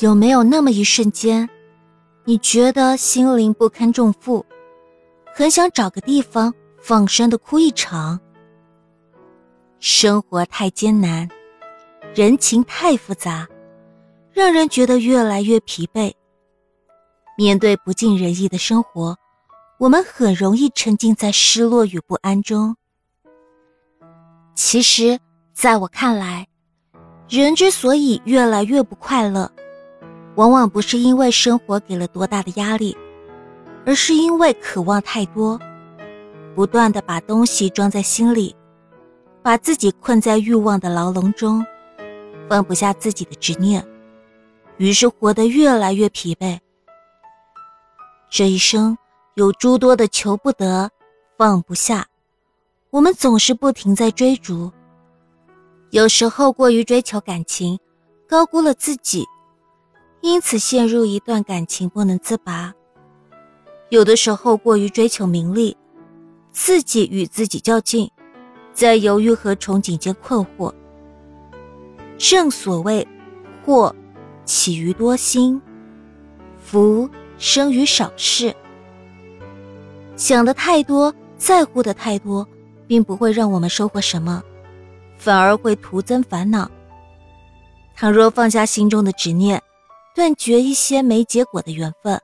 有没有那么一瞬间，你觉得心灵不堪重负，很想找个地方放声的哭一场？生活太艰难，人情太复杂，让人觉得越来越疲惫。面对不尽人意的生活，我们很容易沉浸在失落与不安中。其实，在我看来，人之所以越来越不快乐，往往不是因为生活给了多大的压力，而是因为渴望太多，不断的把东西装在心里，把自己困在欲望的牢笼中，放不下自己的执念，于是活得越来越疲惫。这一生有诸多的求不得，放不下，我们总是不停在追逐。有时候过于追求感情，高估了自己，因此陷入一段感情不能自拔；有的时候过于追求名利，自己与自己较劲，在犹豫和憧憬间困惑。正所谓，祸起于多心，福。生于少事，想的太多，在乎的太多，并不会让我们收获什么，反而会徒增烦恼。倘若放下心中的执念，断绝一些没结果的缘分，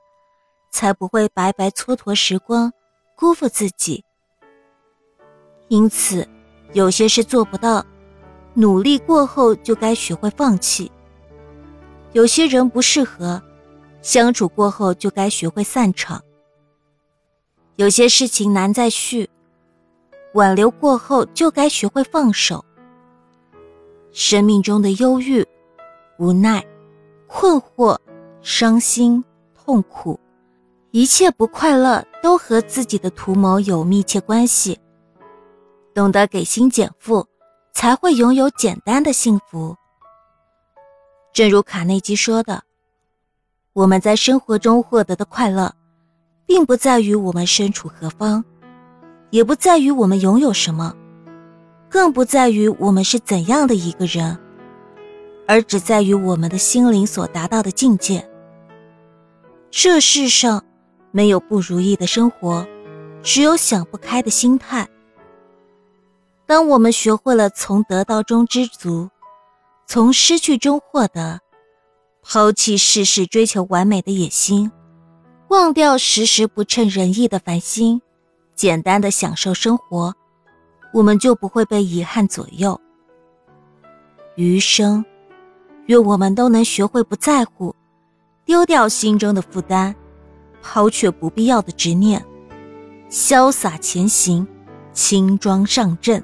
才不会白白蹉跎时光，辜负自己。因此，有些事做不到，努力过后就该学会放弃；有些人不适合。相处过后就该学会散场。有些事情难再续，挽留过后就该学会放手。生命中的忧郁、无奈、困惑、伤心、痛苦，一切不快乐都和自己的图谋有密切关系。懂得给心减负，才会拥有简单的幸福。正如卡内基说的。我们在生活中获得的快乐，并不在于我们身处何方，也不在于我们拥有什么，更不在于我们是怎样的一个人，而只在于我们的心灵所达到的境界。这世上没有不如意的生活，只有想不开的心态。当我们学会了从得到中知足，从失去中获得。抛弃事事追求完美的野心，忘掉时时不称人意的烦心，简单的享受生活，我们就不会被遗憾左右。余生，愿我们都能学会不在乎，丢掉心中的负担，抛却不必要的执念，潇洒前行，轻装上阵。